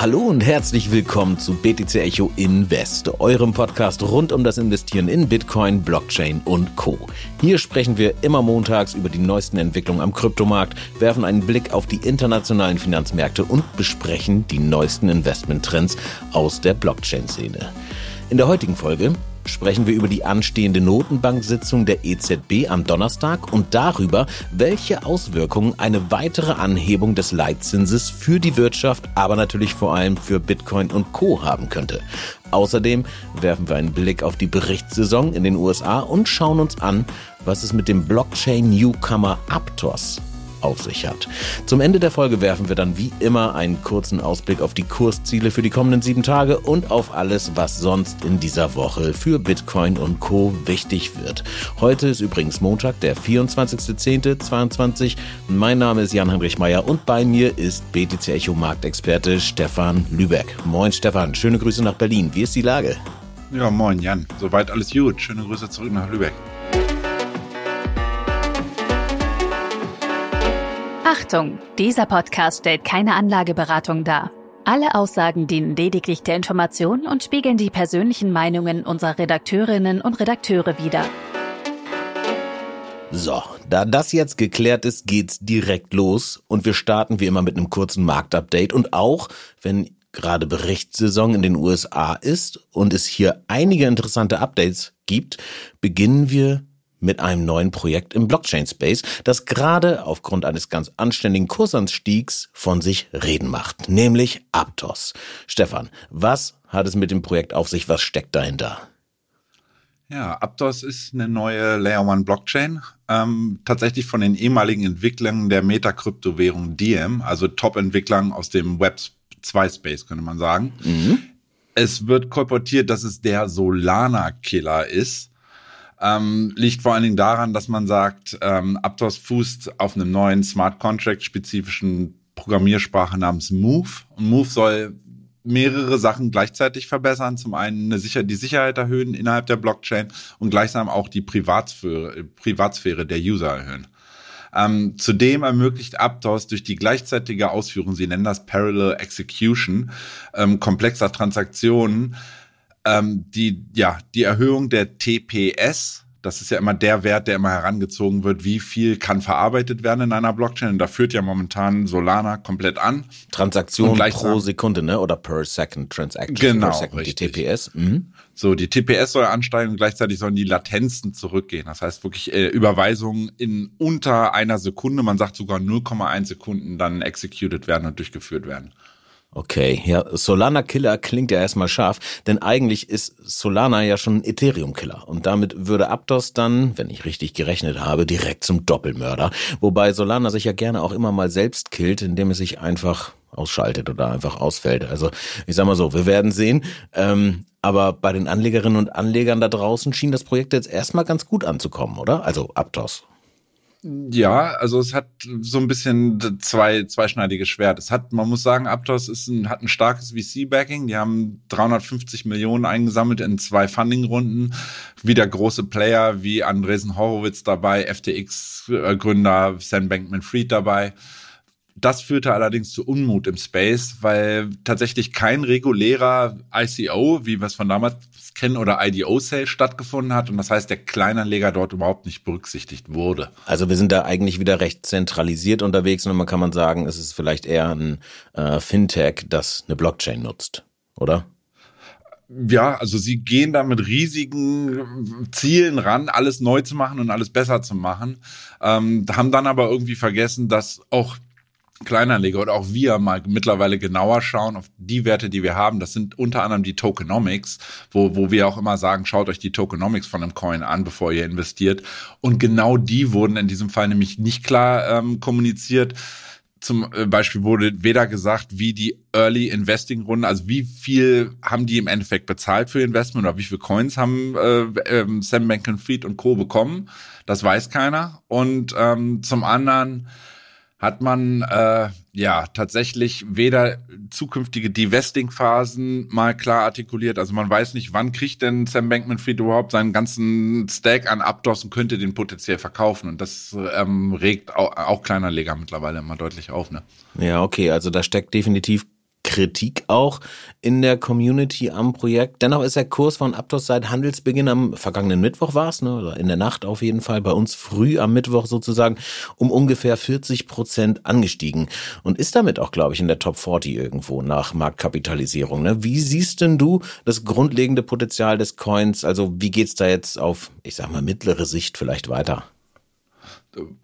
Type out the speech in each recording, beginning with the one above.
Hallo und herzlich willkommen zu BTC Echo Invest, eurem Podcast rund um das Investieren in Bitcoin, Blockchain und Co. Hier sprechen wir immer montags über die neuesten Entwicklungen am Kryptomarkt, werfen einen Blick auf die internationalen Finanzmärkte und besprechen die neuesten Investmenttrends aus der Blockchain-Szene. In der heutigen Folge sprechen wir über die anstehende Notenbank-Sitzung der EZB am Donnerstag und darüber, welche Auswirkungen eine weitere Anhebung des Leitzinses für die Wirtschaft, aber natürlich vor allem für Bitcoin und Co. haben könnte. Außerdem werfen wir einen Blick auf die Berichtssaison in den USA und schauen uns an, was es mit dem Blockchain-Newcomer Aptos auf sich hat. Zum Ende der Folge werfen wir dann wie immer einen kurzen Ausblick auf die Kursziele für die kommenden sieben Tage und auf alles, was sonst in dieser Woche für Bitcoin und Co. wichtig wird. Heute ist übrigens Montag, der 24.10.22. Mein Name ist Jan-Heinrich Meyer und bei mir ist BTC Echo Marktexperte Stefan Lübeck. Moin Stefan, schöne Grüße nach Berlin. Wie ist die Lage? Ja, moin Jan. Soweit alles gut. Schöne Grüße zurück nach Lübeck. Achtung, dieser Podcast stellt keine Anlageberatung dar. Alle Aussagen dienen lediglich der Information und spiegeln die persönlichen Meinungen unserer Redakteurinnen und Redakteure wider. So, da das jetzt geklärt ist, geht's direkt los und wir starten wie immer mit einem kurzen Marktupdate und auch, wenn gerade Berichtssaison in den USA ist und es hier einige interessante Updates gibt, beginnen wir mit einem neuen Projekt im Blockchain-Space, das gerade aufgrund eines ganz anständigen Kursanstiegs von sich reden macht, nämlich Aptos. Stefan, was hat es mit dem Projekt auf sich? Was steckt dahinter? Ja, Aptos ist eine neue Layer One Blockchain, ähm, tatsächlich von den ehemaligen Entwicklern der Meta-Kryptowährung Diem, also Top-Entwicklern aus dem Web 2 Space, könnte man sagen. Mhm. Es wird kolportiert, dass es der Solana-Killer ist ähm, liegt vor allen Dingen daran, dass man sagt, ähm, Aptos fußt auf einem neuen Smart Contract spezifischen Programmiersprache namens Move. Und Move soll mehrere Sachen gleichzeitig verbessern. Zum einen eine Sicher die Sicherheit erhöhen innerhalb der Blockchain und gleichsam auch die Privatsphäre, Privatsphäre der User erhöhen. Ähm, zudem ermöglicht Aptos durch die gleichzeitige Ausführung, sie nennen das Parallel Execution, ähm, komplexer Transaktionen, ähm, die, ja, die Erhöhung der TPS, das ist ja immer der Wert, der immer herangezogen wird, wie viel kann verarbeitet werden in einer Blockchain. Und da führt ja momentan Solana komplett an. Transaktion pro Sekunde, ne? Oder per Second Transaction. Genau, per second, richtig. Die TPS. Mhm. So, die TPS soll ansteigen und gleichzeitig sollen die Latenzen zurückgehen. Das heißt wirklich äh, Überweisungen in unter einer Sekunde, man sagt sogar 0,1 Sekunden dann executed werden und durchgeführt werden. Okay, ja, Solana Killer klingt ja erstmal scharf, denn eigentlich ist Solana ja schon ein Ethereum Killer und damit würde Aptos dann, wenn ich richtig gerechnet habe, direkt zum Doppelmörder, wobei Solana sich ja gerne auch immer mal selbst killt, indem es sich einfach ausschaltet oder einfach ausfällt. Also ich sag mal so, wir werden sehen. Ähm, aber bei den Anlegerinnen und Anlegern da draußen schien das Projekt jetzt erstmal ganz gut anzukommen, oder? Also Aptos. Ja, also es hat so ein bisschen zwei zweischneidige Schwert. Es hat, man muss sagen, Aptos ist ein, hat ein starkes VC-Backing. Die haben 350 Millionen eingesammelt in zwei Funding-Runden. Wieder große Player wie Andresen Horowitz dabei, FTX-Gründer Sam Bankman-Fried dabei. Das führte allerdings zu Unmut im Space, weil tatsächlich kein regulärer ICO, wie wir es von damals kennen, oder IDO-Sale stattgefunden hat. Und das heißt, der Kleinanleger dort überhaupt nicht berücksichtigt wurde. Also wir sind da eigentlich wieder recht zentralisiert unterwegs und man kann man sagen, es ist vielleicht eher ein äh, Fintech, das eine Blockchain nutzt, oder? ja, also sie gehen da mit riesigen Zielen ran, alles neu zu machen und alles besser zu machen, ähm, haben dann aber irgendwie vergessen, dass auch Kleinanleger oder auch wir mal mittlerweile genauer schauen auf die Werte, die wir haben. Das sind unter anderem die Tokenomics, wo, wo wir auch immer sagen, schaut euch die Tokenomics von einem Coin an, bevor ihr investiert. Und genau die wurden in diesem Fall nämlich nicht klar ähm, kommuniziert. Zum äh, Beispiel wurde weder gesagt, wie die Early Investing Runden, also wie viel haben die im Endeffekt bezahlt für Investment oder wie viele Coins haben äh, äh, Sam Bankman-Fried und Co. bekommen. Das weiß keiner. Und ähm, zum anderen hat man äh, ja tatsächlich weder zukünftige Divesting-Phasen mal klar artikuliert. Also man weiß nicht, wann kriegt denn Sam Bankman-Fried überhaupt seinen ganzen Stack an Aptos und könnte den potenziell verkaufen. Und das ähm, regt auch, auch Kleinanleger mittlerweile immer deutlich auf. Ne? Ja, okay, also da steckt definitiv Kritik auch in der Community am Projekt. Dennoch ist der Kurs von Aptos seit Handelsbeginn am vergangenen Mittwoch war es, ne, in der Nacht auf jeden Fall, bei uns früh am Mittwoch sozusagen, um ungefähr 40 Prozent angestiegen und ist damit auch, glaube ich, in der Top 40 irgendwo nach Marktkapitalisierung. Ne? Wie siehst denn du das grundlegende Potenzial des Coins? Also wie geht's da jetzt auf, ich sag mal, mittlere Sicht vielleicht weiter?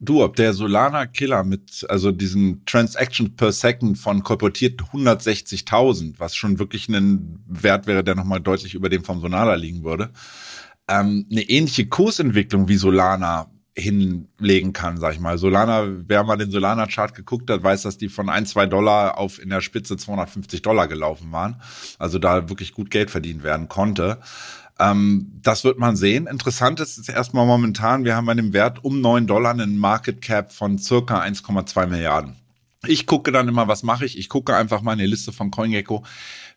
Du, ob der Solana Killer mit, also diesen Transaction per Second von kolportiert 160.000, was schon wirklich ein Wert wäre, der nochmal deutlich über dem vom Solana liegen würde, ähm, eine ähnliche Kursentwicklung wie Solana hinlegen kann, sag ich mal. Solana, wer mal den Solana-Chart geguckt hat, weiß, dass die von ein, zwei Dollar auf in der Spitze 250 Dollar gelaufen waren. Also da wirklich gut Geld verdient werden konnte. Ähm, das wird man sehen. Interessant ist es erstmal momentan, wir haben bei dem Wert um neun Dollar einen Market Cap von circa 1,2 Milliarden. Ich gucke dann immer, was mache ich? Ich gucke einfach mal in die Liste von CoinGecko.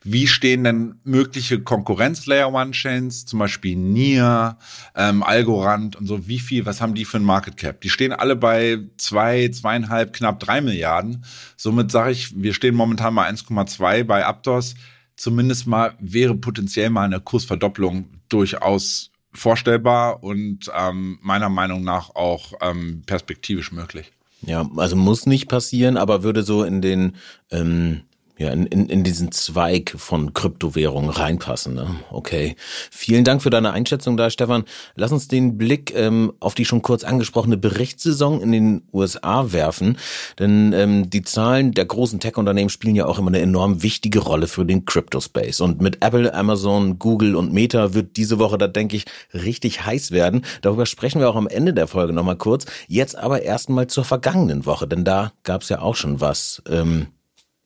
Wie stehen denn mögliche Konkurrenz-Layer One Chains, zum Beispiel NIR, ähm, Algorand und so, wie viel, was haben die für ein Market Cap? Die stehen alle bei zwei, zweieinhalb, knapp drei Milliarden. Somit sage ich, wir stehen momentan bei 1,2 bei Aptos zumindest mal wäre potenziell mal eine Kursverdopplung durchaus vorstellbar und ähm, meiner Meinung nach auch ähm, perspektivisch möglich. Ja, also muss nicht passieren, aber würde so in den ähm, ja, in, in, in diesen Zweig von Kryptowährungen reinpassen. Ne? Okay. Vielen Dank für deine Einschätzung da, Stefan. Lass uns den Blick ähm, auf die schon kurz angesprochene Berichtssaison in den USA werfen. Denn ähm, die Zahlen der großen Tech-Unternehmen spielen ja auch immer eine enorm wichtige Rolle für den Crypto-Space. Und mit Apple, Amazon, Google und Meta wird diese Woche, da denke ich, richtig heiß werden. Darüber sprechen wir auch am Ende der Folge nochmal kurz. Jetzt aber erstmal zur vergangenen Woche, denn da gab es ja auch schon was. Ähm,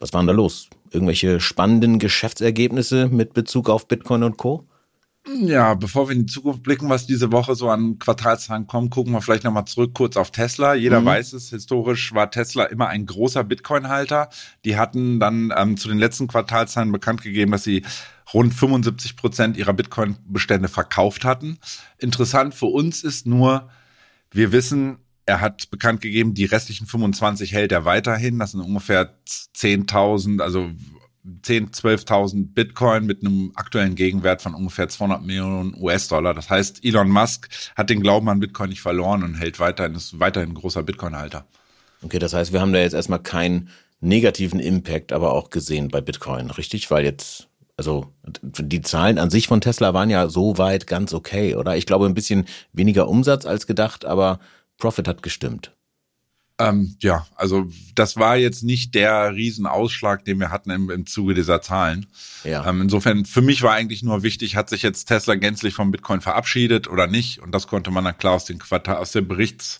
was war denn da los? Irgendwelche spannenden Geschäftsergebnisse mit Bezug auf Bitcoin und Co.? Ja, bevor wir in die Zukunft blicken, was diese Woche so an Quartalszahlen kommt, gucken wir vielleicht nochmal zurück kurz auf Tesla. Jeder mhm. weiß es, historisch war Tesla immer ein großer Bitcoin-Halter. Die hatten dann ähm, zu den letzten Quartalszahlen bekannt gegeben, dass sie rund 75 Prozent ihrer Bitcoin-Bestände verkauft hatten. Interessant für uns ist nur, wir wissen, er hat bekannt gegeben, die restlichen 25 hält er weiterhin. Das sind ungefähr 10.000, also 10, 12.000 Bitcoin mit einem aktuellen Gegenwert von ungefähr 200 Millionen US-Dollar. Das heißt, Elon Musk hat den Glauben an Bitcoin nicht verloren und hält weiterhin, ist weiterhin ein großer Bitcoin-Halter. Okay, das heißt, wir haben da jetzt erstmal keinen negativen Impact aber auch gesehen bei Bitcoin, richtig? Weil jetzt, also die Zahlen an sich von Tesla waren ja so weit ganz okay, oder? Ich glaube, ein bisschen weniger Umsatz als gedacht, aber Profit hat gestimmt. Ähm, ja, also das war jetzt nicht der Riesenausschlag, den wir hatten im, im Zuge dieser Zahlen. Ja. Ähm, insofern, für mich war eigentlich nur wichtig, hat sich jetzt Tesla gänzlich vom Bitcoin verabschiedet oder nicht? Und das konnte man dann klar aus, den Quartal, aus dem Berichts,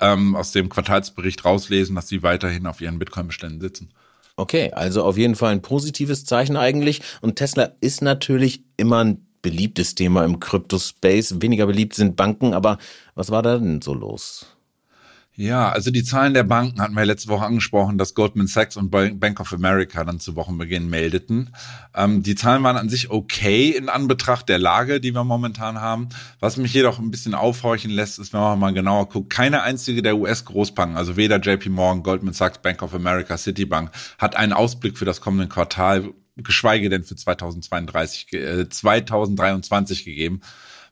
ähm, aus dem Quartalsbericht rauslesen, dass sie weiterhin auf ihren Bitcoin-Beständen sitzen. Okay, also auf jeden Fall ein positives Zeichen eigentlich. Und Tesla ist natürlich immer ein beliebtes Thema im Crypto-Space. Weniger beliebt sind Banken, aber was war da denn so los? Ja, also die Zahlen der Banken hatten wir letzte Woche angesprochen, dass Goldman Sachs und Bank of America dann zu Wochenbeginn meldeten. Ähm, die Zahlen waren an sich okay in Anbetracht der Lage, die wir momentan haben. Was mich jedoch ein bisschen aufhorchen lässt, ist, wenn man mal genauer guckt, keine einzige der US-Großbanken, also weder JP Morgan, Goldman Sachs, Bank of America, Citibank, hat einen Ausblick für das kommende Quartal geschweige denn für 2032, äh, 2023 gegeben,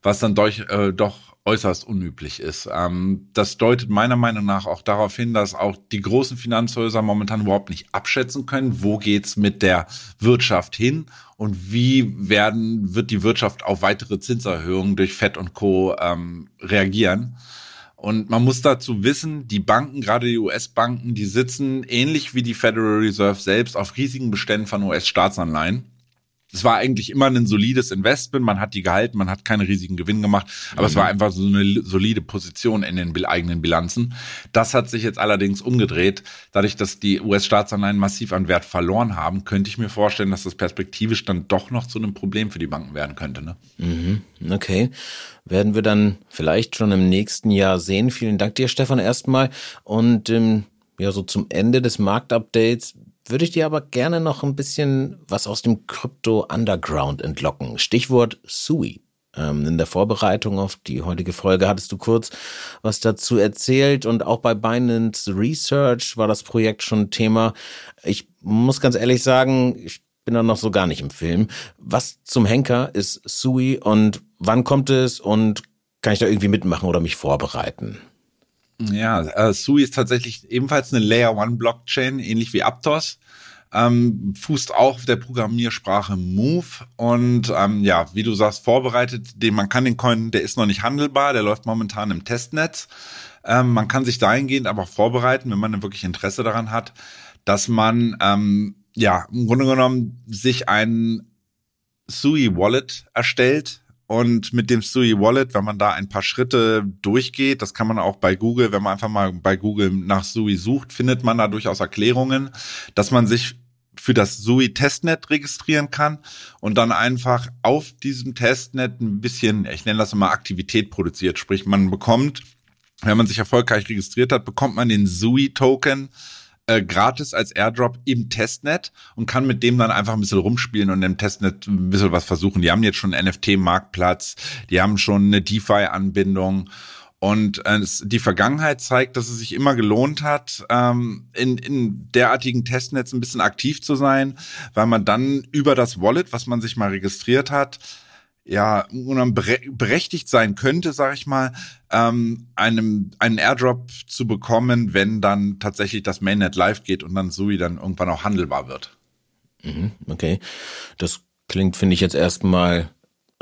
was dann durch, äh, doch äußerst unüblich ist. Ähm, das deutet meiner Meinung nach auch darauf hin, dass auch die großen Finanzhäuser momentan überhaupt nicht abschätzen können, wo geht's mit der Wirtschaft hin und wie werden, wird die Wirtschaft auf weitere Zinserhöhungen durch Fed und Co. Ähm, reagieren. Und man muss dazu wissen, die Banken, gerade die US-Banken, die sitzen ähnlich wie die Federal Reserve selbst auf riesigen Beständen von US-Staatsanleihen es war eigentlich immer ein solides Investment, man hat die gehalten, man hat keine riesigen Gewinn gemacht, aber mhm. es war einfach so eine solide Position in den eigenen Bilanzen. Das hat sich jetzt allerdings umgedreht. Dadurch, dass die US-Staatsanleihen massiv an Wert verloren haben, könnte ich mir vorstellen, dass das perspektivisch dann doch noch zu einem Problem für die Banken werden könnte. Ne? Mhm. Okay. Werden wir dann vielleicht schon im nächsten Jahr sehen. Vielen Dank dir, Stefan, erstmal. Und ähm, ja, so zum Ende des Marktupdates würde ich dir aber gerne noch ein bisschen was aus dem Crypto Underground entlocken. Stichwort SUI. Ähm, in der Vorbereitung auf die heutige Folge hattest du kurz was dazu erzählt und auch bei Binance Research war das Projekt schon Thema. Ich muss ganz ehrlich sagen, ich bin da noch so gar nicht im Film. Was zum Henker ist Sui und wann kommt es und kann ich da irgendwie mitmachen oder mich vorbereiten? Ja, äh, Sui ist tatsächlich ebenfalls eine Layer One Blockchain, ähnlich wie Aptos ähm, fußt auch auf der Programmiersprache Move und ähm, ja, wie du sagst, vorbereitet, den man kann den Coin, der ist noch nicht handelbar, der läuft momentan im Testnetz. Ähm, man kann sich dahingehend aber vorbereiten, wenn man wirklich Interesse daran hat, dass man ähm, ja im Grunde genommen sich ein Sui Wallet erstellt, und mit dem Sui Wallet, wenn man da ein paar Schritte durchgeht, das kann man auch bei Google, wenn man einfach mal bei Google nach Sui sucht, findet man da durchaus Erklärungen, dass man sich für das Sui Testnet registrieren kann und dann einfach auf diesem Testnet ein bisschen, ich nenne das immer Aktivität produziert. Sprich, man bekommt, wenn man sich erfolgreich registriert hat, bekommt man den Sui Token äh, gratis als Airdrop im Testnet und kann mit dem dann einfach ein bisschen rumspielen und im Testnet ein bisschen was versuchen. Die haben jetzt schon einen NFT-Marktplatz, die haben schon eine DeFi-Anbindung. Und äh, die Vergangenheit zeigt, dass es sich immer gelohnt hat, ähm, in, in derartigen Testnetz ein bisschen aktiv zu sein, weil man dann über das Wallet, was man sich mal registriert hat, ja, berechtigt sein könnte, sage ich mal, ähm, einem einen Airdrop zu bekommen, wenn dann tatsächlich das Mainnet live geht und dann Sui dann irgendwann auch handelbar wird. Mhm, okay, das klingt, finde ich jetzt erstmal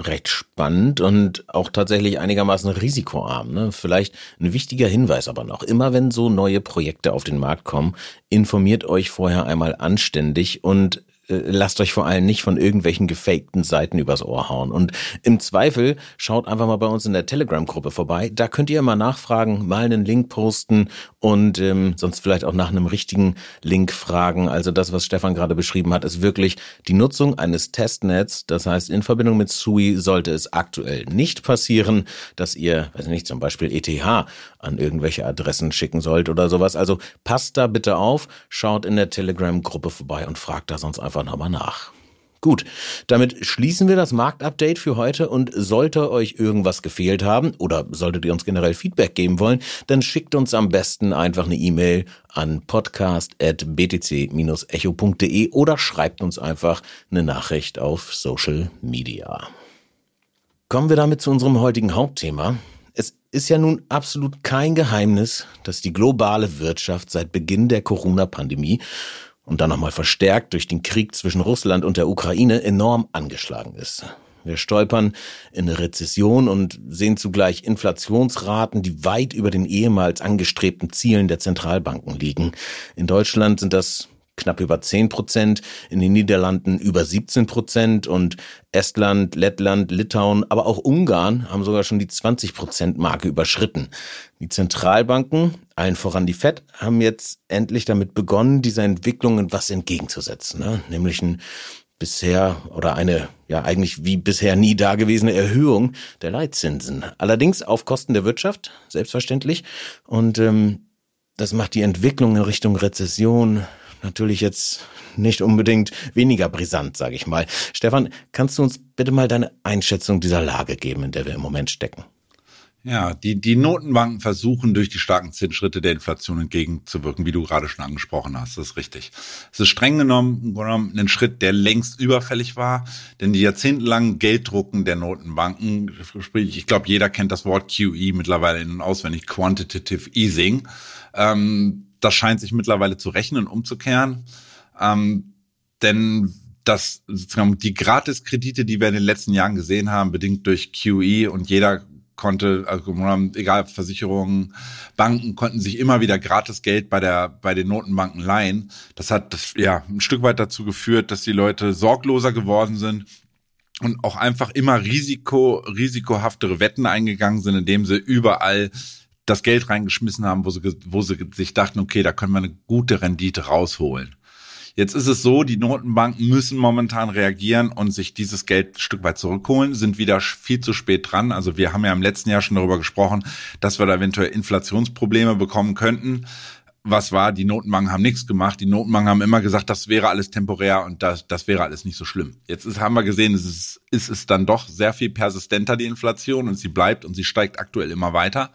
recht spannend und auch tatsächlich einigermaßen risikoarm. Ne? Vielleicht ein wichtiger Hinweis aber noch. Immer wenn so neue Projekte auf den Markt kommen, informiert euch vorher einmal anständig und lasst euch vor allem nicht von irgendwelchen gefakten Seiten übers Ohr hauen. Und im Zweifel schaut einfach mal bei uns in der Telegram-Gruppe vorbei. Da könnt ihr mal nachfragen, mal einen Link posten und ähm, sonst vielleicht auch nach einem richtigen Link fragen. Also das, was Stefan gerade beschrieben hat, ist wirklich die Nutzung eines Testnets. Das heißt, in Verbindung mit SUI sollte es aktuell nicht passieren, dass ihr, weiß nicht, zum Beispiel ETH an irgendwelche Adressen schicken sollt oder sowas. Also passt da bitte auf, schaut in der Telegram-Gruppe vorbei und fragt da sonst einfach einfach nochmal nach. Gut, damit schließen wir das Marktupdate für heute und sollte euch irgendwas gefehlt haben oder solltet ihr uns generell Feedback geben wollen, dann schickt uns am besten einfach eine E-Mail an podcast.btc-echo.de oder schreibt uns einfach eine Nachricht auf Social Media. Kommen wir damit zu unserem heutigen Hauptthema. Es ist ja nun absolut kein Geheimnis, dass die globale Wirtschaft seit Beginn der Corona-Pandemie und dann nochmal verstärkt durch den Krieg zwischen Russland und der Ukraine enorm angeschlagen ist. Wir stolpern in eine Rezession und sehen zugleich Inflationsraten, die weit über den ehemals angestrebten Zielen der Zentralbanken liegen. In Deutschland sind das knapp über 10 Prozent, in den Niederlanden über 17 Prozent und Estland, Lettland, Litauen, aber auch Ungarn haben sogar schon die 20 Prozent Marke überschritten. Die Zentralbanken, allen voran die FED, haben jetzt endlich damit begonnen, dieser Entwicklung was entgegenzusetzen, ne? nämlich ein bisher oder eine ja eigentlich wie bisher nie dagewesene Erhöhung der Leitzinsen. Allerdings auf Kosten der Wirtschaft, selbstverständlich. Und ähm, das macht die Entwicklung in Richtung Rezession natürlich jetzt nicht unbedingt weniger brisant, sage ich mal. Stefan, kannst du uns bitte mal deine Einschätzung dieser Lage geben, in der wir im Moment stecken? Ja, die, die Notenbanken versuchen durch die starken Zinsschritte der Inflation entgegenzuwirken, wie du gerade schon angesprochen hast. Das ist richtig. Es ist streng genommen, genommen ein Schritt, der längst überfällig war, denn die jahrzehntelangen Gelddrucken der Notenbanken, sprich, ich glaube, jeder kennt das Wort QE mittlerweile in- und auswendig, Quantitative Easing, ähm, das scheint sich mittlerweile zu rechnen, umzukehren. Ähm, denn das, die Gratiskredite, die wir in den letzten Jahren gesehen haben, bedingt durch QE und jeder konnte, also egal Versicherungen, Banken konnten sich immer wieder gratis Geld bei der bei den Notenbanken leihen. Das hat das, ja ein Stück weit dazu geführt, dass die Leute sorgloser geworden sind und auch einfach immer risiko risikohaftere Wetten eingegangen sind, indem sie überall das Geld reingeschmissen haben, wo sie, wo sie sich dachten, okay, da können wir eine gute Rendite rausholen. Jetzt ist es so, die Notenbanken müssen momentan reagieren und sich dieses Geld ein Stück weit zurückholen, sind wieder viel zu spät dran. Also wir haben ja im letzten Jahr schon darüber gesprochen, dass wir da eventuell Inflationsprobleme bekommen könnten was war, die Notenbanken haben nichts gemacht. Die Notenbanken haben immer gesagt, das wäre alles temporär und das, das wäre alles nicht so schlimm. Jetzt ist, haben wir gesehen, es ist, ist es dann doch sehr viel persistenter, die Inflation, und sie bleibt und sie steigt aktuell immer weiter.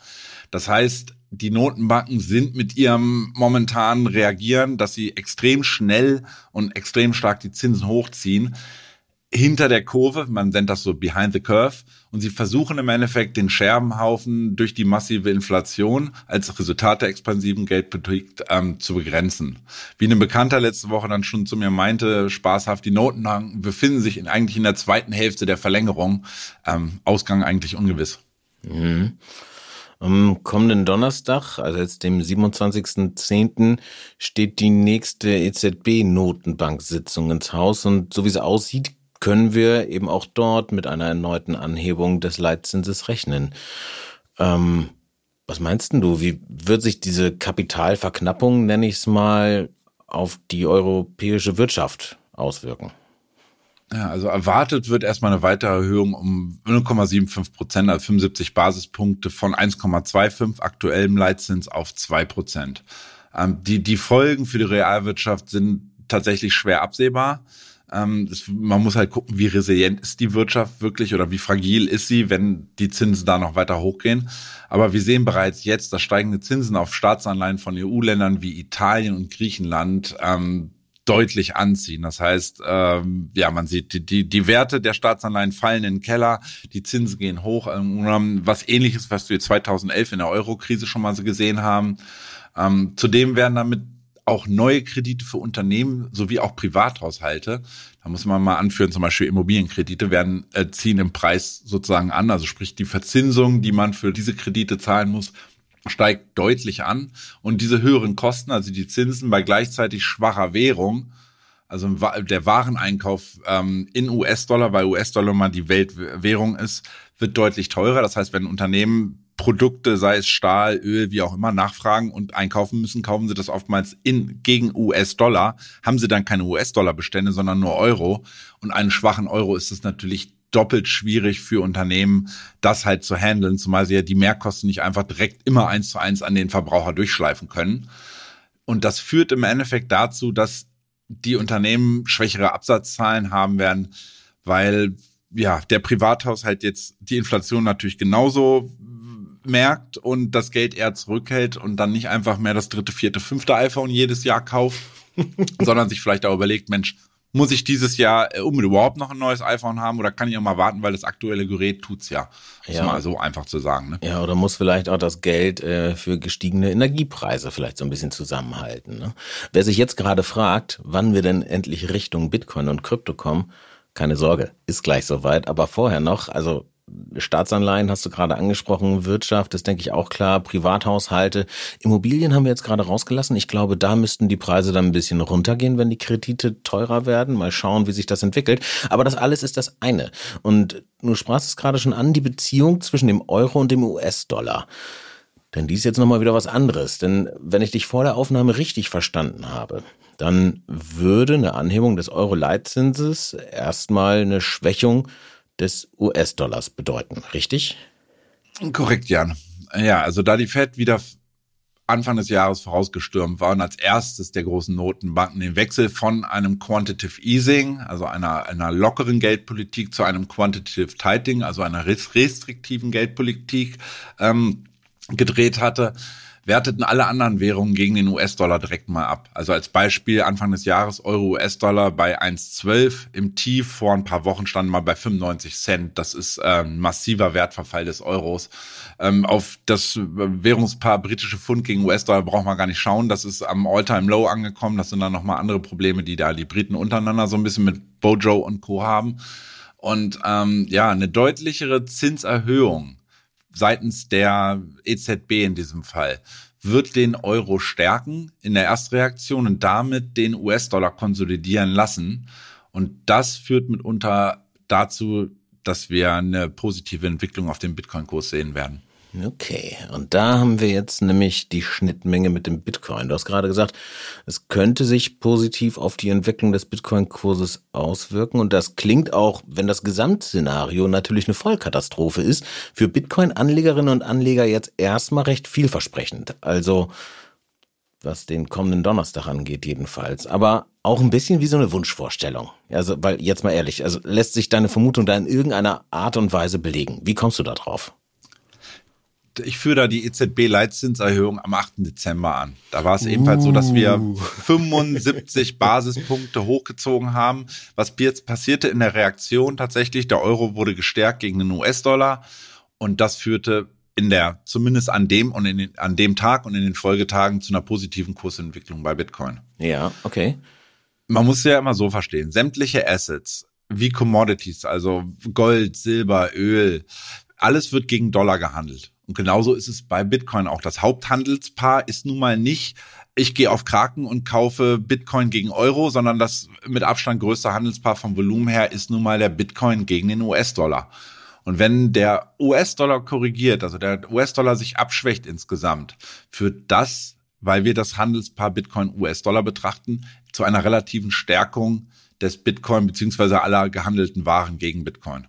Das heißt, die Notenbanken sind mit ihrem momentanen Reagieren, dass sie extrem schnell und extrem stark die Zinsen hochziehen, hinter der Kurve, man nennt das so behind the curve, und sie versuchen im Endeffekt den Scherbenhaufen durch die massive Inflation als Resultat der expansiven Geldpolitik ähm, zu begrenzen. Wie ein Bekannter letzte Woche dann schon zu mir meinte, spaßhaft, die Notenbanken befinden sich in, eigentlich in der zweiten Hälfte der Verlängerung, ähm, Ausgang eigentlich ungewiss. Mhm. Am kommenden Donnerstag, also jetzt dem 27.10., steht die nächste EZB-Notenbank-Sitzung ins Haus und so wie es aussieht, können wir eben auch dort mit einer erneuten Anhebung des Leitzinses rechnen. Ähm, was meinst denn du? Wie wird sich diese Kapitalverknappung, nenne ich es mal, auf die europäische Wirtschaft auswirken? Ja, also erwartet wird erstmal eine weitere Erhöhung um 0,75 Prozent, also 75 Basispunkte von 1,25 aktuellem Leitzins auf 2 Prozent. Ähm, die, die Folgen für die Realwirtschaft sind tatsächlich schwer absehbar. Ähm, das, man muss halt gucken, wie resilient ist die Wirtschaft wirklich oder wie fragil ist sie, wenn die Zinsen da noch weiter hochgehen. Aber wir sehen bereits jetzt, dass steigende Zinsen auf Staatsanleihen von EU-Ländern wie Italien und Griechenland ähm, deutlich anziehen. Das heißt, ähm, ja, man sieht, die, die, die Werte der Staatsanleihen fallen in den Keller, die Zinsen gehen hoch. Ähm, was ähnliches, was wir 2011 in der Euro-Krise schon mal so gesehen haben. Ähm, zudem werden damit auch neue Kredite für Unternehmen sowie auch Privathaushalte. Da muss man mal anführen, zum Beispiel Immobilienkredite werden äh, ziehen im Preis sozusagen an. Also sprich die Verzinsung, die man für diese Kredite zahlen muss, steigt deutlich an. Und diese höheren Kosten, also die Zinsen bei gleichzeitig schwacher Währung, also der Wareneinkauf ähm, in US-Dollar, weil US-Dollar mal die Weltwährung ist, wird deutlich teurer. Das heißt, wenn Unternehmen Produkte, sei es Stahl, Öl, wie auch immer, nachfragen und einkaufen müssen, kaufen sie das oftmals in, gegen US-Dollar, haben sie dann keine US-Dollar-Bestände, sondern nur Euro. Und einen schwachen Euro ist es natürlich doppelt schwierig für Unternehmen, das halt zu handeln, zumal sie ja die Mehrkosten nicht einfach direkt immer eins zu eins an den Verbraucher durchschleifen können. Und das führt im Endeffekt dazu, dass die Unternehmen schwächere Absatzzahlen haben werden, weil ja, der Privathaushalt jetzt die Inflation natürlich genauso merkt und das Geld eher zurückhält und dann nicht einfach mehr das dritte, vierte, fünfte iPhone jedes Jahr kauft, sondern sich vielleicht auch überlegt, Mensch, muss ich dieses Jahr äh, überhaupt noch ein neues iPhone haben oder kann ich auch mal warten, weil das aktuelle Gerät tut's ja. Muss ja. mal so einfach zu sagen. Ne? Ja, oder muss vielleicht auch das Geld äh, für gestiegene Energiepreise vielleicht so ein bisschen zusammenhalten. Ne? Wer sich jetzt gerade fragt, wann wir denn endlich Richtung Bitcoin und Krypto kommen, keine Sorge, ist gleich soweit. Aber vorher noch, also Staatsanleihen hast du gerade angesprochen, Wirtschaft, das denke ich auch klar, Privathaushalte, Immobilien haben wir jetzt gerade rausgelassen. Ich glaube, da müssten die Preise dann ein bisschen runtergehen, wenn die Kredite teurer werden. Mal schauen, wie sich das entwickelt. Aber das alles ist das eine. Und du sprachst es gerade schon an, die Beziehung zwischen dem Euro und dem US-Dollar. Denn die ist jetzt nochmal wieder was anderes. Denn wenn ich dich vor der Aufnahme richtig verstanden habe, dann würde eine Anhebung des Euro-Leitzinses erstmal eine Schwächung des US-Dollars bedeuten, richtig? Korrekt, Jan. Ja, also da die Fed wieder Anfang des Jahres vorausgestürmt war und als erstes der großen Notenbanken den Wechsel von einem Quantitative Easing, also einer, einer lockeren Geldpolitik, zu einem Quantitative Tightening, also einer restriktiven Geldpolitik ähm, gedreht hatte, werteten alle anderen Währungen gegen den US-Dollar direkt mal ab. Also als Beispiel Anfang des Jahres Euro-US-Dollar bei 1,12 im Tief, vor ein paar Wochen standen mal bei 95 Cent. Das ist äh, ein massiver Wertverfall des Euros. Ähm, auf das Währungspaar britische Pfund gegen US-Dollar braucht man gar nicht schauen. Das ist am All-Time-Low angekommen. Das sind dann nochmal andere Probleme, die da die Briten untereinander so ein bisschen mit Bojo und Co. haben. Und ähm, ja, eine deutlichere Zinserhöhung seitens der EZB in diesem Fall wird den Euro stärken in der Erstreaktion und damit den US-Dollar konsolidieren lassen. Und das führt mitunter dazu, dass wir eine positive Entwicklung auf dem Bitcoin-Kurs sehen werden. Okay, und da haben wir jetzt nämlich die Schnittmenge mit dem Bitcoin. Du hast gerade gesagt, es könnte sich positiv auf die Entwicklung des Bitcoin-Kurses auswirken. Und das klingt auch, wenn das Gesamtszenario natürlich eine Vollkatastrophe ist, für Bitcoin-Anlegerinnen und Anleger jetzt erstmal recht vielversprechend. Also, was den kommenden Donnerstag angeht jedenfalls. Aber auch ein bisschen wie so eine Wunschvorstellung. Also, weil jetzt mal ehrlich, also lässt sich deine Vermutung da in irgendeiner Art und Weise belegen? Wie kommst du da drauf? Ich führe da die EZB-Leitzinserhöhung am 8. Dezember an. Da war es uh. ebenfalls so, dass wir 75 Basispunkte hochgezogen haben. Was jetzt passierte in der Reaktion tatsächlich, der Euro wurde gestärkt gegen den US-Dollar und das führte in der, zumindest an dem und in den, an dem Tag und in den Folgetagen zu einer positiven Kursentwicklung bei Bitcoin. Ja, okay. Man muss ja immer so verstehen, sämtliche Assets wie Commodities, also Gold, Silber, Öl, alles wird gegen Dollar gehandelt. Und genauso ist es bei Bitcoin auch. Das Haupthandelspaar ist nun mal nicht, ich gehe auf Kraken und kaufe Bitcoin gegen Euro, sondern das mit Abstand größte Handelspaar vom Volumen her ist nun mal der Bitcoin gegen den US-Dollar. Und wenn der US-Dollar korrigiert, also der US-Dollar sich abschwächt insgesamt, führt das, weil wir das Handelspaar Bitcoin-US-Dollar betrachten, zu einer relativen Stärkung des Bitcoin beziehungsweise aller gehandelten Waren gegen Bitcoin.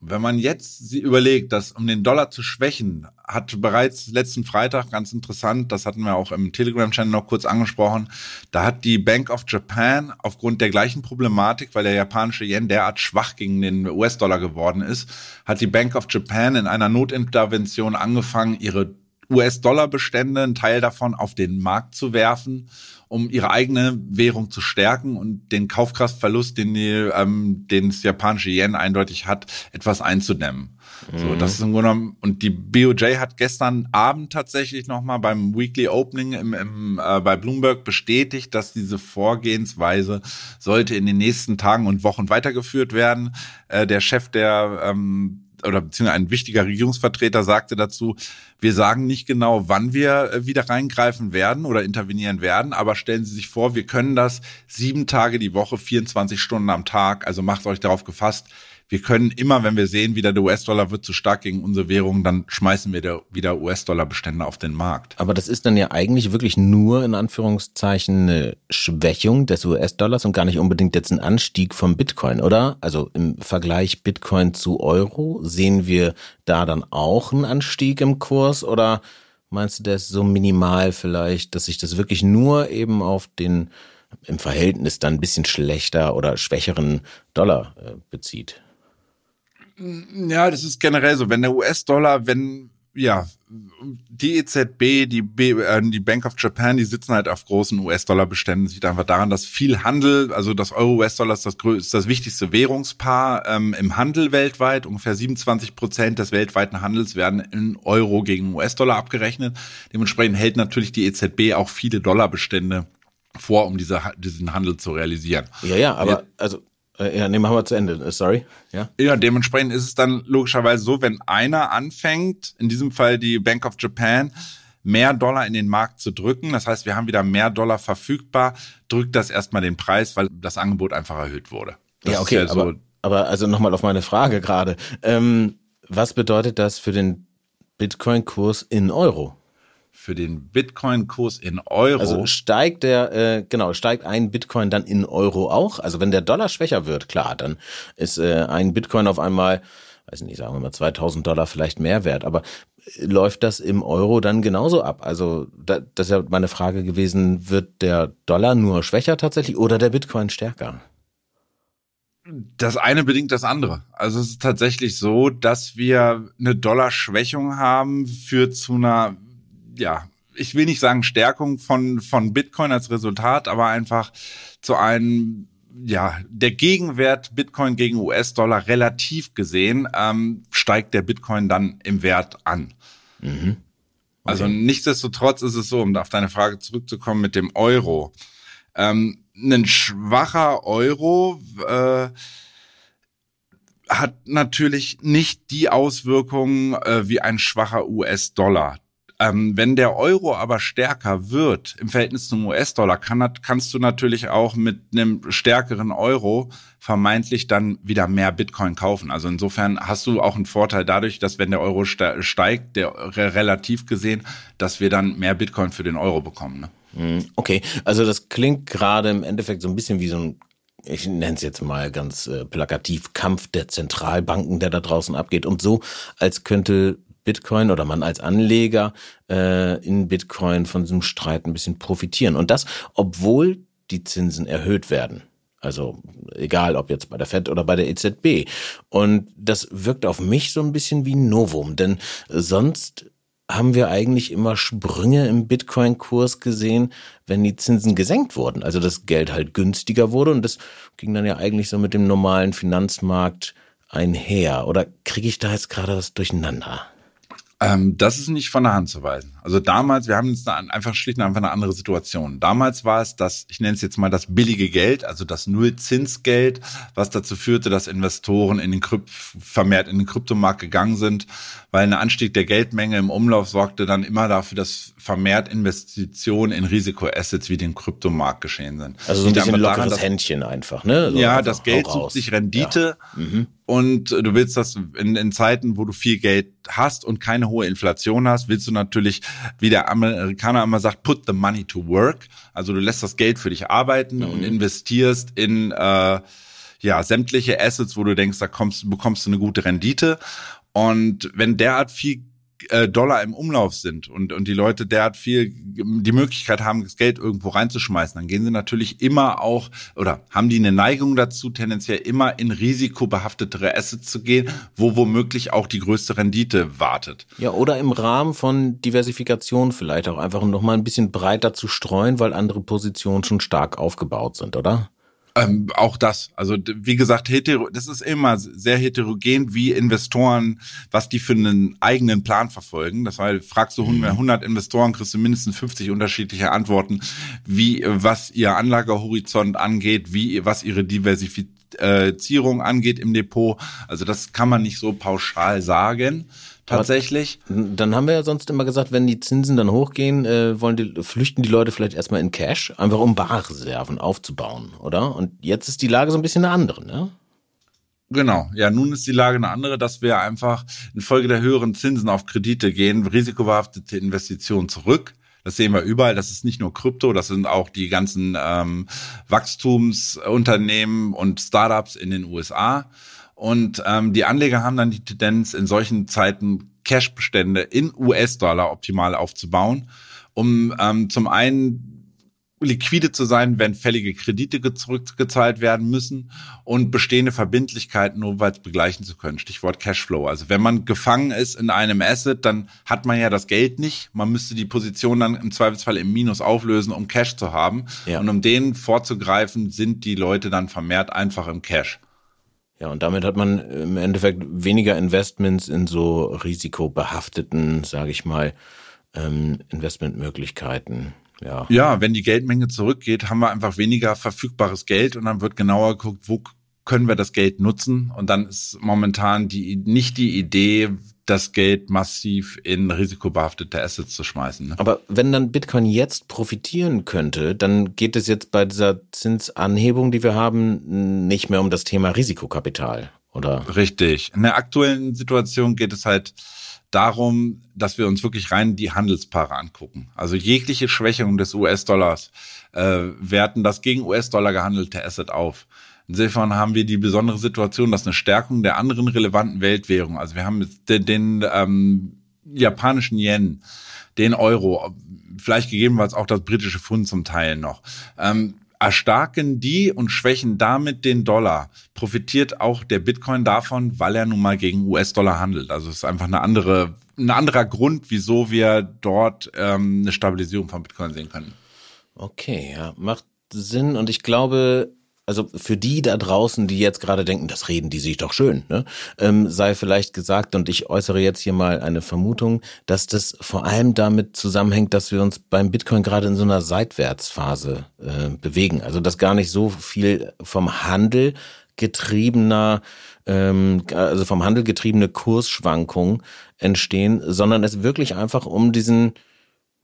Wenn man jetzt überlegt, dass um den Dollar zu schwächen, hat bereits letzten Freitag ganz interessant, das hatten wir auch im Telegram-Channel noch kurz angesprochen, da hat die Bank of Japan aufgrund der gleichen Problematik, weil der japanische Yen derart schwach gegen den US-Dollar geworden ist, hat die Bank of Japan in einer Notintervention angefangen, ihre US-Dollar-Bestände, einen Teil davon auf den Markt zu werfen um ihre eigene Währung zu stärken und den Kaufkraftverlust, den, die, ähm, den das japanische Yen eindeutig hat, etwas einzudämmen. Mhm. So, das ist im Grunde genommen, und die BOJ hat gestern Abend tatsächlich nochmal beim Weekly Opening im, im, äh, bei Bloomberg bestätigt, dass diese Vorgehensweise sollte in den nächsten Tagen und Wochen weitergeführt werden. Äh, der Chef der ähm, oder beziehungsweise ein wichtiger Regierungsvertreter sagte dazu, wir sagen nicht genau, wann wir äh, wieder reingreifen werden oder intervenieren werden, aber stellen Sie sich vor, wir können das sieben Tage die Woche, 24 Stunden am Tag, also macht euch darauf gefasst, wir können immer, wenn wir sehen, wieder der US-Dollar wird zu stark gegen unsere Währung, dann schmeißen wir wieder US-Dollar-Bestände auf den Markt. Aber das ist dann ja eigentlich wirklich nur in Anführungszeichen eine Schwächung des US-Dollars und gar nicht unbedingt jetzt ein Anstieg vom Bitcoin, oder? Also im Vergleich Bitcoin zu Euro sehen wir da dann auch einen Anstieg im Kurs oder meinst du, der ist so minimal vielleicht, dass sich das wirklich nur eben auf den im Verhältnis dann ein bisschen schlechter oder schwächeren Dollar äh, bezieht? Ja, das ist generell so. Wenn der US-Dollar, wenn ja, die EZB, die, B, äh, die Bank of Japan, die sitzen halt auf großen US-Dollar-Beständen. Sieht einfach daran, dass viel Handel, also das Euro-US-Dollar ist das, ist das wichtigste Währungspaar ähm, im Handel weltweit. Ungefähr 27 Prozent des weltweiten Handels werden in Euro gegen US-Dollar abgerechnet. Dementsprechend hält natürlich die EZB auch viele Dollarbestände vor, um diese, diesen Handel zu realisieren. Ja, ja, aber also ja, nee, machen wir zu Ende. Äh, sorry. Ja. Ja, dementsprechend ist es dann logischerweise so, wenn einer anfängt, in diesem Fall die Bank of Japan, mehr Dollar in den Markt zu drücken, das heißt, wir haben wieder mehr Dollar verfügbar, drückt das erstmal den Preis, weil das Angebot einfach erhöht wurde. Das ja, okay, ja so aber, aber also nochmal auf meine Frage gerade. Ähm, was bedeutet das für den Bitcoin-Kurs in Euro? Für den Bitcoin-Kurs in Euro. Also steigt der, äh, genau, steigt ein Bitcoin dann in Euro auch? Also wenn der Dollar schwächer wird, klar, dann ist äh, ein Bitcoin auf einmal, weiß nicht, sagen wir mal 2000 Dollar vielleicht mehr wert, aber äh, läuft das im Euro dann genauso ab? Also da, das ist ja meine Frage gewesen, wird der Dollar nur schwächer tatsächlich oder der Bitcoin stärker? Das eine bedingt das andere. Also es ist tatsächlich so, dass wir eine Dollarschwächung haben, führt zu einer ja, ich will nicht sagen Stärkung von, von Bitcoin als Resultat, aber einfach zu einem, ja, der Gegenwert Bitcoin gegen US-Dollar relativ gesehen, ähm, steigt der Bitcoin dann im Wert an. Mhm. Also okay. Also nichtsdestotrotz ist es so, um auf deine Frage zurückzukommen mit dem Euro. Ähm, ein schwacher Euro äh, hat natürlich nicht die Auswirkungen äh, wie ein schwacher US-Dollar. Ähm, wenn der Euro aber stärker wird im Verhältnis zum US-Dollar, kann, kannst du natürlich auch mit einem stärkeren Euro vermeintlich dann wieder mehr Bitcoin kaufen. Also insofern hast du auch einen Vorteil dadurch, dass wenn der Euro steigt, der relativ gesehen, dass wir dann mehr Bitcoin für den Euro bekommen. Ne? Hm, okay, also das klingt gerade im Endeffekt so ein bisschen wie so ein ich nenne es jetzt mal ganz äh, plakativ, Kampf der Zentralbanken, der da draußen abgeht. Und so, als könnte Bitcoin oder man als Anleger äh, in Bitcoin von diesem Streit ein bisschen profitieren. Und das, obwohl die Zinsen erhöht werden. Also egal, ob jetzt bei der Fed oder bei der EZB. Und das wirkt auf mich so ein bisschen wie Novum, denn sonst haben wir eigentlich immer Sprünge im Bitcoin-Kurs gesehen, wenn die Zinsen gesenkt wurden. Also das Geld halt günstiger wurde und das ging dann ja eigentlich so mit dem normalen Finanzmarkt einher. Oder kriege ich da jetzt gerade was durcheinander? Ähm, das ist nicht von der Hand zu weisen. Also damals, wir haben jetzt einfach schlicht und einfach eine andere Situation. Damals war es das, ich nenne es jetzt mal das billige Geld, also das Nullzinsgeld, was dazu führte, dass Investoren in den Krypt vermehrt in den Kryptomarkt gegangen sind, weil ein Anstieg der Geldmenge im Umlauf sorgte dann immer dafür, dass vermehrt Investitionen in Risikoassets wie den Kryptomarkt geschehen sind. Also so ein bisschen lockeres daran, Händchen einfach, ne? So ja, das Geld sucht sich Rendite. Ja. Mhm und du willst das in, in, Zeiten, wo du viel Geld hast und keine hohe Inflation hast, willst du natürlich, wie der Amerikaner immer sagt, put the money to work. Also du lässt das Geld für dich arbeiten mhm. und investierst in äh, ja sämtliche Assets, wo du denkst, da kommst, bekommst du eine gute Rendite. Und wenn derart viel äh, Dollar im Umlauf sind und, und die Leute derart viel die Möglichkeit haben, das Geld irgendwo reinzuschmeißen, dann gehen sie natürlich immer auch oder haben die eine Neigung dazu, tendenziell immer in risikobehaftetere Assets zu gehen, wo womöglich auch die größte Rendite wartet. Ja, oder im Rahmen von Diversifikation vielleicht auch einfach noch mal ein bisschen breiter zu streuen, weil andere Positionen schon stark aufgebaut sind, oder? Ähm, auch das. Also wie gesagt, hetero, das ist immer sehr heterogen, wie Investoren, was die für einen eigenen Plan verfolgen. Das heißt, fragst du 100 mhm. Investoren, kriegst du mindestens 50 unterschiedliche Antworten, wie was ihr Anlagehorizont angeht, wie was ihre Diversifizierung angeht im Depot. Also das kann man nicht so pauschal sagen tatsächlich. Dann haben wir ja sonst immer gesagt, wenn die Zinsen dann hochgehen, äh, wollen die, flüchten die Leute vielleicht erstmal in Cash, einfach um Barreserven aufzubauen, oder? Und jetzt ist die Lage so ein bisschen eine andere, ne? Genau, ja, nun ist die Lage eine andere, dass wir einfach infolge der höheren Zinsen auf Kredite gehen, risikobehaftete Investitionen zurück. Das sehen wir überall. Das ist nicht nur Krypto, das sind auch die ganzen ähm, Wachstumsunternehmen und Startups in den USA. Und ähm, die Anleger haben dann die Tendenz, in solchen Zeiten Cashbestände in US-Dollar optimal aufzubauen, um ähm, zum einen liquide zu sein, wenn fällige Kredite zurückgezahlt werden müssen und bestehende Verbindlichkeiten notfalls begleichen zu können. Stichwort Cashflow. Also wenn man gefangen ist in einem Asset, dann hat man ja das Geld nicht. Man müsste die Position dann im Zweifelsfall im Minus auflösen, um Cash zu haben. Ja. Und um den vorzugreifen, sind die Leute dann vermehrt einfach im Cash. Ja, und damit hat man im Endeffekt weniger Investments in so risikobehafteten, sage ich mal, ähm, Investmentmöglichkeiten. Ja. ja, wenn die Geldmenge zurückgeht, haben wir einfach weniger verfügbares Geld und dann wird genauer geguckt, wo können wir das Geld nutzen. Und dann ist momentan die nicht die Idee, das Geld massiv in risikobehaftete Assets zu schmeißen. Ne? Aber wenn dann Bitcoin jetzt profitieren könnte, dann geht es jetzt bei dieser Zinsanhebung, die wir haben, nicht mehr um das Thema Risikokapital, oder? Richtig. In der aktuellen Situation geht es halt darum, dass wir uns wirklich rein die Handelspaare angucken. Also jegliche Schwächung des US-Dollars äh, werten das gegen US-Dollar gehandelte Asset auf. Insofern haben wir die besondere Situation, dass eine Stärkung der anderen relevanten Weltwährungen, also wir haben den, den ähm, japanischen Yen, den Euro, vielleicht gegebenenfalls auch das britische Pfund zum Teil noch, ähm, erstarken die und schwächen damit den Dollar. Profitiert auch der Bitcoin davon, weil er nun mal gegen US-Dollar handelt. Also es ist einfach eine andere, ein anderer Grund, wieso wir dort ähm, eine Stabilisierung von Bitcoin sehen können. Okay, ja, macht Sinn. Und ich glaube, also für die da draußen, die jetzt gerade denken, das reden die sich doch schön, ne? ähm, sei vielleicht gesagt, und ich äußere jetzt hier mal eine Vermutung, dass das vor allem damit zusammenhängt, dass wir uns beim Bitcoin gerade in so einer Seitwärtsphase äh, bewegen. Also dass gar nicht so viel vom Handel getriebener, ähm, also vom Handel getriebene Kursschwankungen entstehen, sondern es wirklich einfach um diesen,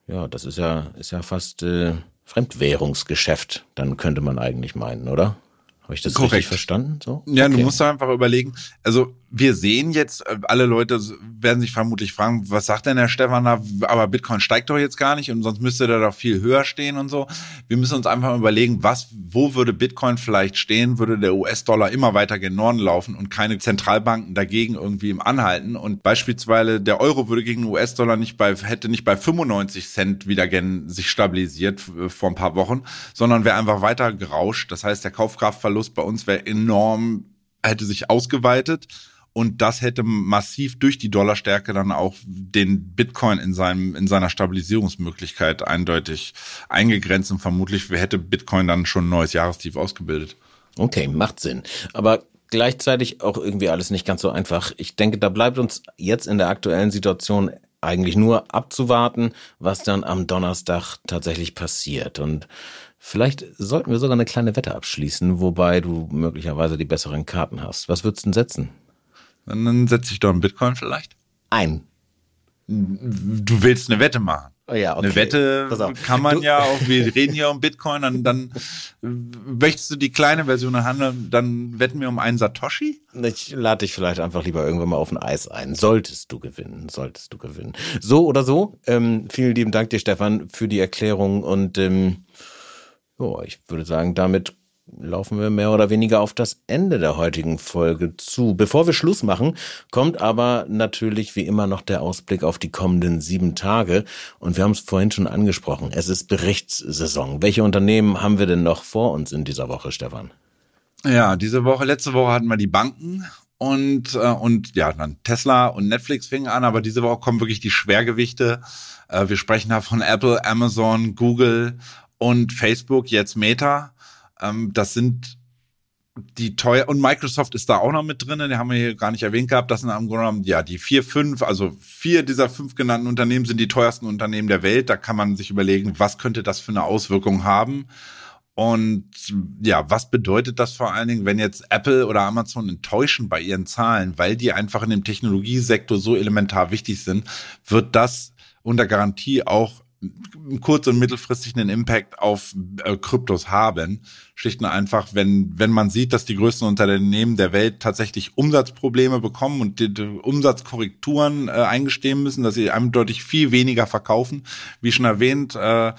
ja, das ist ja, ist ja fast äh, Fremdwährungsgeschäft, dann könnte man eigentlich meinen, oder? Habe ich das Korrekt. richtig verstanden? So? Ja, du Okay. musst einfach überlegen. Also wir sehen jetzt, äh, alle Leute werden sich vermutlich fragen, was sagt denn der Stefan da? Aber Bitcoin steigt doch jetzt gar nicht und sonst müsste der doch viel höher stehen und so. Wir müssen uns einfach überlegen, was, wo würde Bitcoin vielleicht stehen, würde der US-Dollar immer weiter gen Norden laufen und keine Zentralbanken dagegen irgendwie im Anhalten und beispielsweise der Euro würde gegen den US-Dollar nicht bei, hätte nicht bei 95 Cent wieder gen sich stabilisiert vor ein paar Wochen, sondern wäre einfach weiter gerauscht. Das heißt, der Kaufkraftverlust bei uns wäre enorm hätte sich ausgeweitet und das hätte massiv durch die Dollarstärke dann auch den Bitcoin in seinem in seiner Stabilisierungsmöglichkeit eindeutig eingegrenzt und vermutlich hätte Bitcoin dann schon ein neues Jahrestief ausgebildet. Okay, macht Sinn. Aber gleichzeitig auch irgendwie alles nicht ganz so einfach. Ich denke, da bleibt uns jetzt in der aktuellen Situation eigentlich nur abzuwarten, was dann am Donnerstag tatsächlich passiert. Und vielleicht sollten wir sogar eine kleine Wette abschließen, wobei du möglicherweise die besseren Karten hast. Was würdest du denn setzen? Dann setze ich doch einen Bitcoin vielleicht. Ein. Du willst eine Wette machen. Oh ja, okay. Eine Wette kann man Du- ja auch, wir reden hier um Bitcoin, dann, dann möchtest du die kleine Version handeln, dann wetten wir um einen Satoshi? Ich lade dich vielleicht einfach lieber irgendwann mal auf ein Eis ein. Solltest du gewinnen, solltest du gewinnen. So oder so, ähm, vielen lieben Dank dir, Stefan, für die Erklärung und ähm, ja, ich würde sagen, damit laufen wir mehr oder weniger auf das Ende der heutigen Folge zu. Bevor wir Schluss machen, kommt aber natürlich wie immer noch der Ausblick auf die kommenden sieben Tage. Und wir haben es vorhin schon angesprochen. Es ist Berichtssaison. Welche Unternehmen haben wir denn noch vor uns in dieser Woche, Stefan? Ja, diese Woche, letzte Woche hatten wir die Banken und, äh, und ja, dann Tesla und Netflix fingen an, aber diese Woche kommen wirklich die Schwergewichte. Äh, wir sprechen da von Apple, Amazon, Google und Facebook, jetzt Meta. Ähm, das sind die teuer und Microsoft ist da auch noch mit drin, den haben wir hier gar nicht erwähnt gehabt. Das sind im Grunde genommen, ja, die vier, fünf, also vier dieser fünf genannten Unternehmen sind die teuersten Unternehmen der Welt. Da kann man sich überlegen, was könnte das für eine Auswirkung haben. Und ja, was bedeutet das vor allen Dingen, wenn jetzt Apple oder Amazon enttäuschen bei ihren Zahlen, weil die einfach in dem Technologiesektor so elementar wichtig sind, wird das unter Garantie auch kurz- und mittelfristig einen Impact auf äh, Kryptos haben. Schlicht und einfach, wenn, wenn man sieht, dass die größten Unternehmen der Welt tatsächlich Umsatzprobleme bekommen und die, die Umsatzkorrekturen äh, eingestehen müssen, dass sie eindeutig viel weniger verkaufen. Wie schon erwähnt, äh,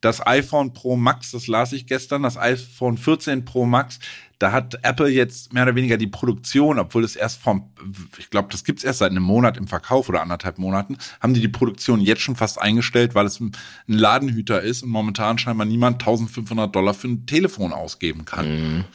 das iPhone Pro Max, das las ich gestern, das iPhone 14 Pro Max, da hat Apple jetzt mehr oder weniger die Produktion, obwohl es erst vom, ich glaube, das gibt's erst seit einem Monat im Verkauf oder anderthalb Monaten, haben die die Produktion jetzt schon fast eingestellt, weil es ein Ladenhüter ist und momentan scheinbar niemand 1500 Dollar für ein Telefon ausgeben kann.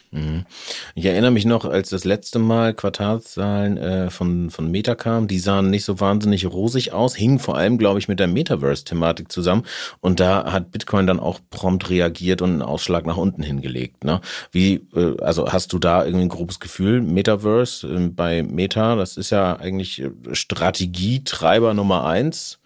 Ich erinnere mich noch, als das letzte Mal Quartalszahlen äh, von, von Meta kamen, die sahen nicht so wahnsinnig rosig aus, hingen vor allem, glaube ich, mit der Metaverse-Thematik zusammen. Und da hat Bitcoin dann auch prompt reagiert und einen Ausschlag nach unten hingelegt. Ne? Wie, äh, also hast du da irgendwie ein grobes Gefühl? Metaverse äh, bei Meta, das ist ja eigentlich äh, Strategietreiber Nummer eins.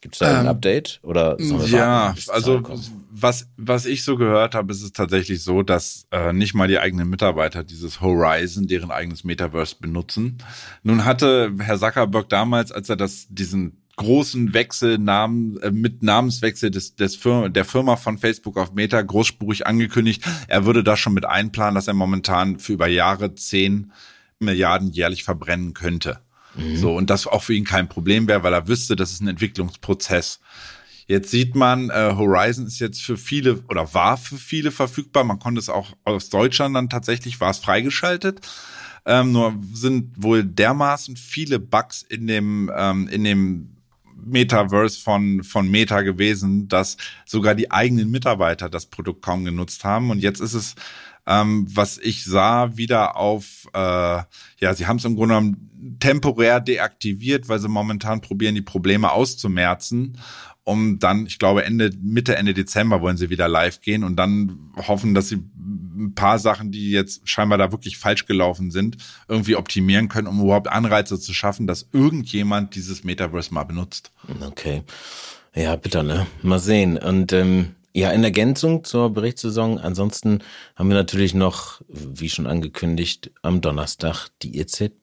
Gibt es da ein Ähm, Update? Oder Ja, also was, was ich so gehört habe, ist es tatsächlich so, dass äh, nicht mal die eigenen Mitarbeiter dieses Horizon, deren eigenes Metaverse benutzen. Nun hatte Herr Zuckerberg damals, als er das, diesen großen Wechsel Namen, äh, mit Namenswechsel des, des Firma, der Firma von Facebook auf Meta großspurig angekündigt, er würde das schon mit einplanen, dass er momentan für über Jahre 10 Milliarden jährlich verbrennen könnte. So, und das auch für ihn kein Problem wäre, weil er wüsste, das ist ein Entwicklungsprozess. Jetzt sieht man, äh, Horizon ist jetzt für viele oder war für viele verfügbar. Man konnte es auch aus Deutschland dann tatsächlich, war es freigeschaltet. Ähm, nur sind wohl dermaßen viele Bugs in dem, ähm, in dem Metaverse von, von Meta gewesen, dass sogar die eigenen Mitarbeiter das Produkt kaum genutzt haben. Und jetzt ist es, ähm, was ich sah, wieder auf, äh, ja, sie haben es im Grunde genommen temporär deaktiviert, weil sie momentan probieren, die Probleme auszumerzen um dann, ich glaube, Ende, Mitte, Ende Dezember wollen sie wieder live gehen und dann hoffen, dass sie ein paar Sachen, die jetzt scheinbar da wirklich falsch gelaufen sind, irgendwie optimieren können, um überhaupt Anreize zu schaffen, dass irgendjemand dieses Metaverse mal benutzt. Okay. Ja, bitter, ne? Mal sehen. Und ähm, ja, in Ergänzung zur Berichtssaison, ansonsten haben wir natürlich noch, wie schon angekündigt, am Donnerstag die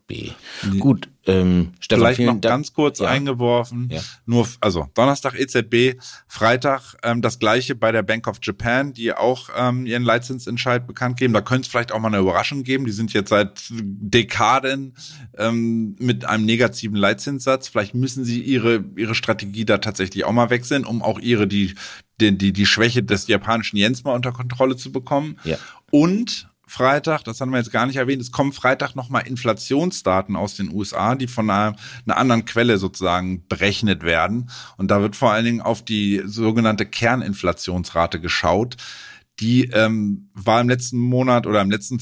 EZB. Gut, ähm, Stefan, Vielleicht noch ganz kurz ja. eingeworfen. Ja. Nur, also Donnerstag EZB, Freitag ähm, das gleiche bei der Bank of Japan, die auch ähm, ihren Leitzinsentscheid bekannt geben. Da könnte es vielleicht auch mal eine Überraschung geben. Die sind jetzt seit Dekaden ähm, mit einem negativen Leitzinssatz. Vielleicht müssen sie ihre ihre Strategie da tatsächlich auch mal wechseln, um auch ihre die die die, die Schwäche des japanischen Yens mal unter Kontrolle zu bekommen. Ja. Und Freitag, das haben wir jetzt gar nicht erwähnt, es kommen Freitag nochmal Inflationsdaten aus den USA, die von einer, einer, anderen Quelle sozusagen berechnet werden. Und da wird vor allen Dingen auf die sogenannte Kerninflationsrate geschaut. Die ähm, war im letzten Monat oder im letzten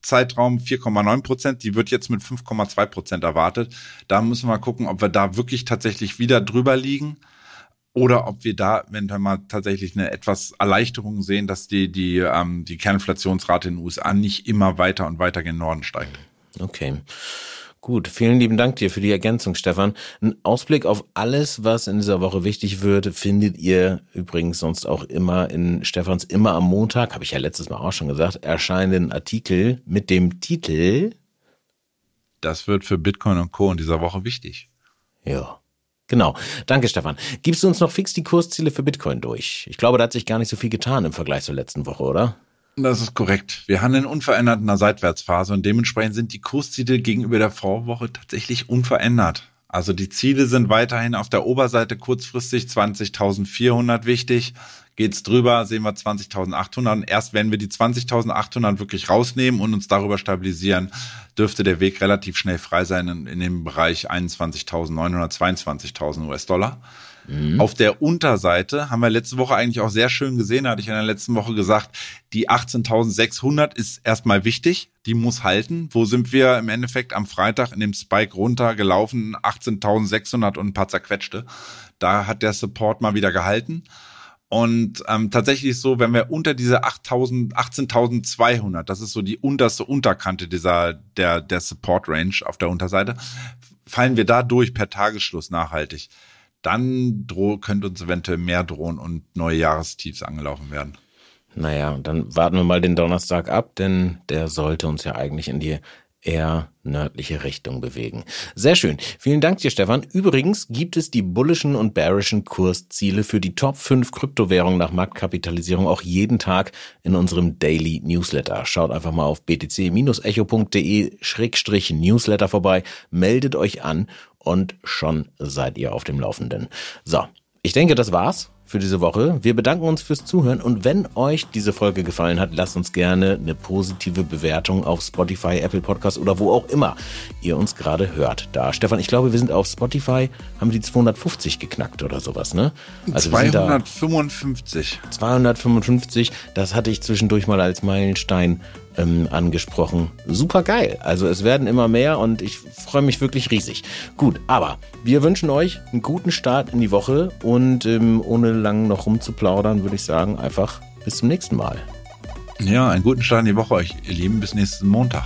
Zeitraum 4,9 Prozent. Die wird jetzt mit 5,2 Prozent erwartet. Da müssen wir gucken, ob wir da wirklich tatsächlich wieder drüber liegen oder ob wir da wenn wir mal tatsächlich eine etwas Erleichterung sehen, dass die, die, ähm, die Kerninflationsrate in den USA nicht immer weiter und weiter gen Norden steigt. Okay. Gut, vielen lieben Dank dir für die Ergänzung, Stefan. Ein Ausblick auf alles, was in dieser Woche wichtig wird, findet ihr übrigens sonst auch immer in Stefans immer am Montag, habe ich ja letztes Mal auch schon gesagt, erscheinenden Artikel mit dem Titel Das wird für Bitcoin und Co. in dieser Woche wichtig. Ja. Genau. Danke, Stefan. Gibst du uns noch fix die Kursziele für Bitcoin durch? Ich glaube, da hat sich gar nicht so viel getan im Vergleich zur letzten Woche, oder? Das ist korrekt. Wir handeln unverändert in einer Seitwärtsphase und dementsprechend sind die Kursziele gegenüber der Vorwoche tatsächlich unverändert. Also die Ziele sind weiterhin auf der Oberseite kurzfristig 20.400 wichtig. Geht's drüber, sehen wir 20.800. Und erst wenn wir die 20.800 wirklich rausnehmen und uns darüber stabilisieren, dürfte der Weg relativ schnell frei sein in, in dem Bereich 21.900, 22.000 US-Dollar. Mhm. Auf der Unterseite haben wir letzte Woche eigentlich auch sehr schön gesehen, hatte ich in der letzten Woche gesagt, die 18.600 ist erstmal wichtig, die muss halten. Wo sind wir im Endeffekt am Freitag in dem Spike runtergelaufen? 18.600 und ein paar zerquetschte. Da hat der Support mal wieder gehalten. Und ähm, tatsächlich so, wenn wir unter diese 8.000, 18.200, das ist so die unterste Unterkante dieser der der Support Range auf der Unterseite, fallen wir da durch per Tagesschluss nachhaltig dann droh, könnte uns eventuell mehr drohen und neue Jahrestiefs angelaufen werden. Naja, dann warten wir mal den Donnerstag ab, denn der sollte uns ja eigentlich in die eher nördliche Richtung bewegen. Sehr schön. Vielen Dank dir, Stefan. Übrigens gibt es die bullischen und bearischen Kursziele für die Top 5 Kryptowährungen nach Marktkapitalisierung auch jeden Tag in unserem Daily Newsletter. Schaut einfach mal auf btc-echo.de-newsletter vorbei, meldet euch an und schon seid ihr auf dem Laufenden. So, ich denke, das war's für diese Woche. Wir bedanken uns fürs Zuhören und wenn euch diese Folge gefallen hat, lasst uns gerne eine positive Bewertung auf Spotify, Apple Podcast oder wo auch immer ihr uns gerade hört. Da, Stefan, ich glaube, wir sind auf Spotify, haben die 250 geknackt oder sowas, ne? Also 255. 255, das hatte ich zwischendurch mal als Meilenstein ähm, angesprochen. Super geil. Also es werden immer mehr und ich freue mich wirklich riesig. Gut, aber wir wünschen euch einen guten Start in die Woche und ähm, ohne lang noch rumzuplaudern, würde ich sagen, einfach bis zum nächsten Mal. Ja, einen guten Start in die Woche euch, ihr Lieben. Bis nächsten Montag.